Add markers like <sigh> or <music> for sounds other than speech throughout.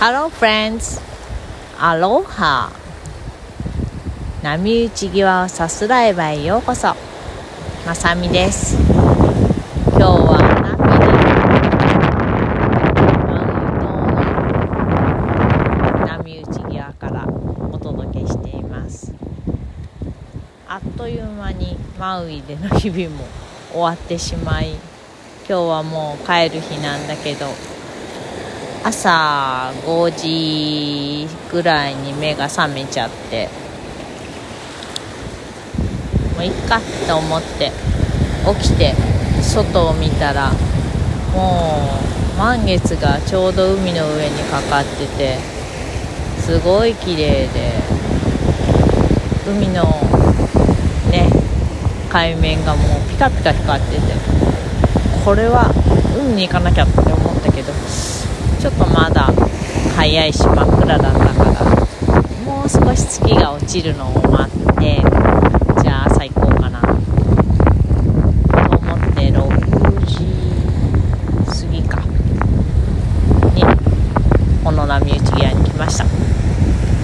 Hello friends! アロハ波打ち際をさすらえばへようこそ。まさみです。今日はナミでマウン島の波打ち際からお届けしています。あっという間にマウイでの日々も終わってしまい今日はもう帰る日なんだけど朝5時ぐらいに目が覚めちゃってもういっかと思って起きて外を見たらもう満月がちょうど海の上にかかっててすごい綺麗で海のね海面がもうピカピカ光っててこれは海に行かなきゃって思ったけどちょっとまだ早いし真っ暗だったからもう少し月が落ちるのを待ってじゃあ朝行こうかなと思って6時過ぎか。にこの波打ち際に来ました。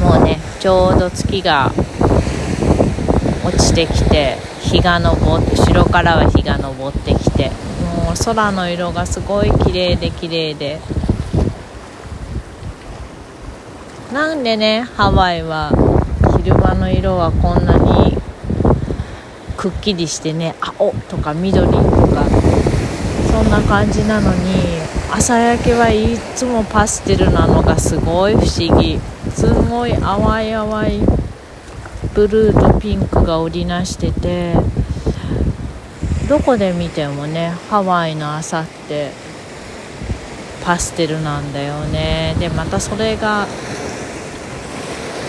もうねちょうど月が落ちてきて日が昇って後ろからは日が昇ってきてもう空の色がすごい綺麗で綺麗でなんでねハワイは昼間の色はこんなにくっきりしてね青とか緑とかそんな感じなのに朝焼けはいつもパステルなのがすごい不思議。すごい淡い淡いブルーとピンクが織りなしててどこで見てもねハワイの朝ってパステルなんだよね。でまたそれが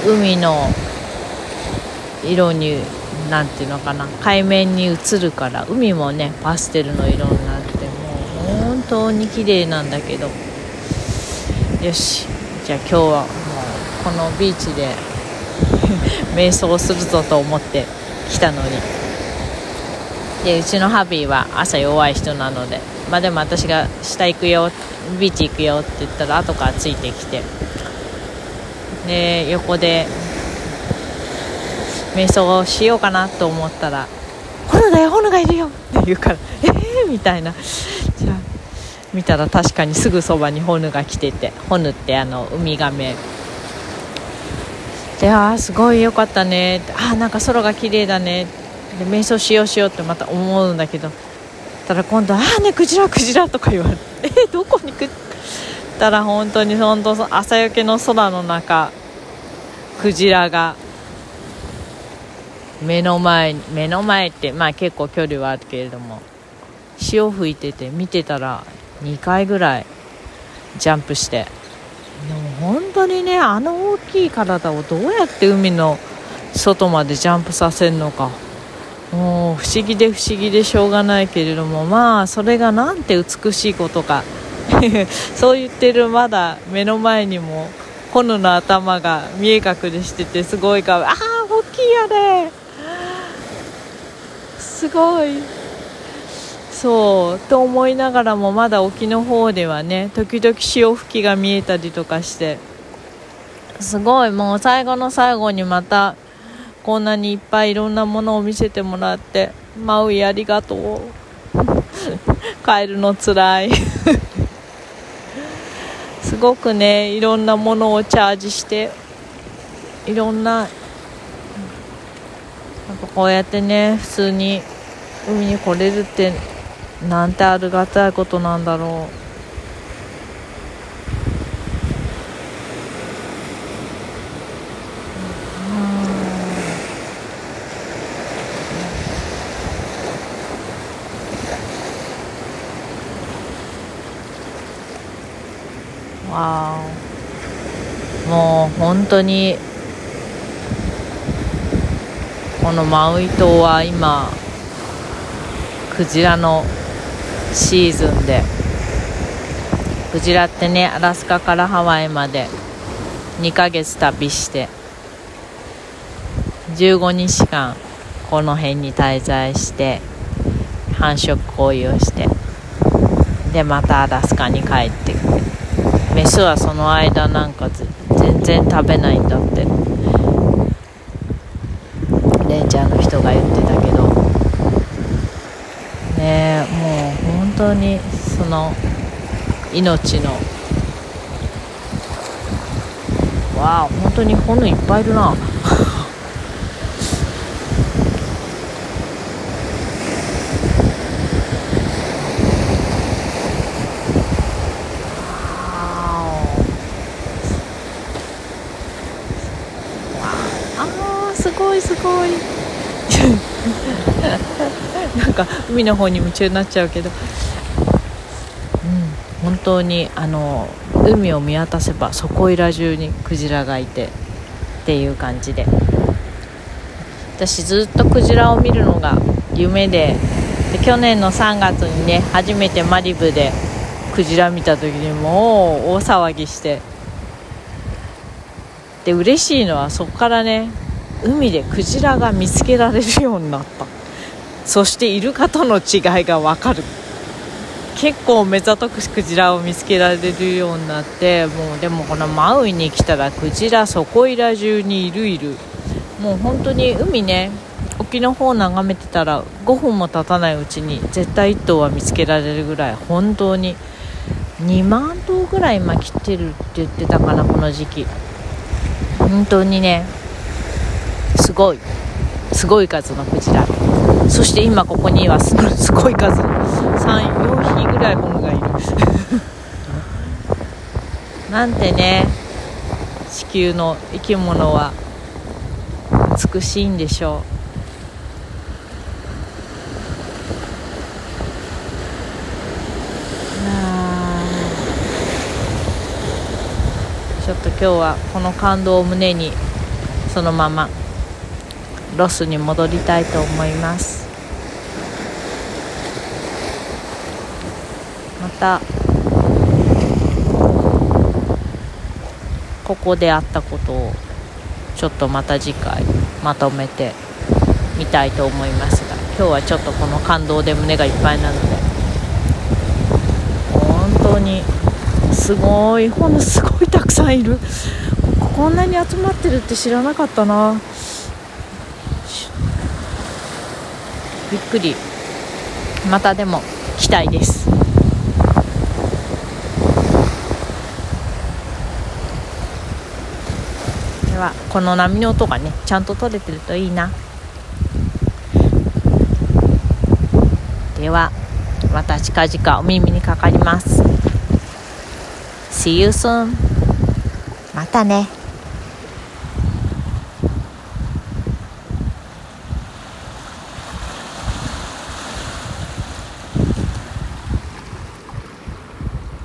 海の色になんていうのかな。海面に映るから海もねパステルの色になってもう本当に綺麗なんだけど。よし。じゃあ今日はもうこのビーチで <laughs> 瞑想するぞと思って来たのに。でうちのハビーは朝弱い人なので。まあでも私が下行くよビーチ行くよって言ったら後からついてきて。で横で瞑想をしようかなと思ったら「ホヌだよホヌがいるよ」って言うから「えー?」みたいな。じゃあ見たら確かにすぐそばにホヌが来ててホヌってあのウミガメ。で「ああすごいよかったね」ああなんか空が綺麗だね」で瞑想しようしようってまた思うんだけどたら今度「ああねクジラクジラ」とか言われて「えー、どこにくったら本当に本当朝焼けの空の中クジラが目の前目の前ってまあ結構距離はあるけれども潮吹いてて見てたら2回ぐらいジャンプして。でも本当にねあの大きい体をどうやって海の外までジャンプさせるのか。もう不思議で不思議でしょうがないけれどもまあそれがなんて美しいことか。<laughs> そう言ってるまだ目の前にもコヌの頭が見え隠れしててすごいかわいい。ああ大きいやね。すごい。そうと思いながらもまだ沖の方ではね時々潮吹きが見えたりとかして。すごいもう最後の最後にまたこんなにいっぱいいろんなものを見せてもらってマウイありがとう。<laughs> 帰るのつらい。ごくねいろんなものをチャージしていろんななんかこうやってね普通に海に来れるってなんてありがたいことなんだろうわもう本当にこのマウイ島は今クジラのシーズンでクジラってねアラスカからハワイまで2ヶ月旅して15日間この辺に滞在して繁殖行為をしてでまたアラスカに帰ってきてメスはその間なんか全然食べないんだって。レンジャーの人が言ってたけど。ねもう本当にその命の。わあ本当に骨いっぱいいるなすごいすごい <laughs> なんか海の方に夢中になっちゃうけど、うん、本当にあの海を見渡せばそこいら中にクジラがいてっていう感じで。私ずっとクジラを見るのが夢で。で去年の3月にね初めてマリブでクジラ見た時にもう大騒ぎして。で嬉しいのはそこからね海でクジラが見つけられるようになった。そしてイルカとの違いが分かる。結構目ざとくクジラを見つけられるようになってもうでもこのマウイに来たらクジラそこいら中にいるいる。もう本当に海ね沖の方眺めてたら5分も経たないうちに絶対1頭は見つけられるぐらい本当に。2万頭ぐらい今切ってるって言ってたかなこの時期。本当にねすごい。すごい数のクジラ。そして今ここにはすごい <laughs> 数34匹ぐらいモムがいる。<laughs> なんてね地球の生き物は美しいんでしょう。ちょっと今日はこの感動を胸にそのまま。ロスに戻りたいと思います。またここであったことをちょっとまた次回まとめてみたいと思いますが今日はちょっとこの感動で胸がいっぱいなので本当にすごいほんのすごいたくさんいる。こんなに集まってるって知らなかったな。びっくり。またでも期待です。ではこの波の音がねちゃんと取れてるといいな。ではまた近々お耳にかかります。See you soon またね。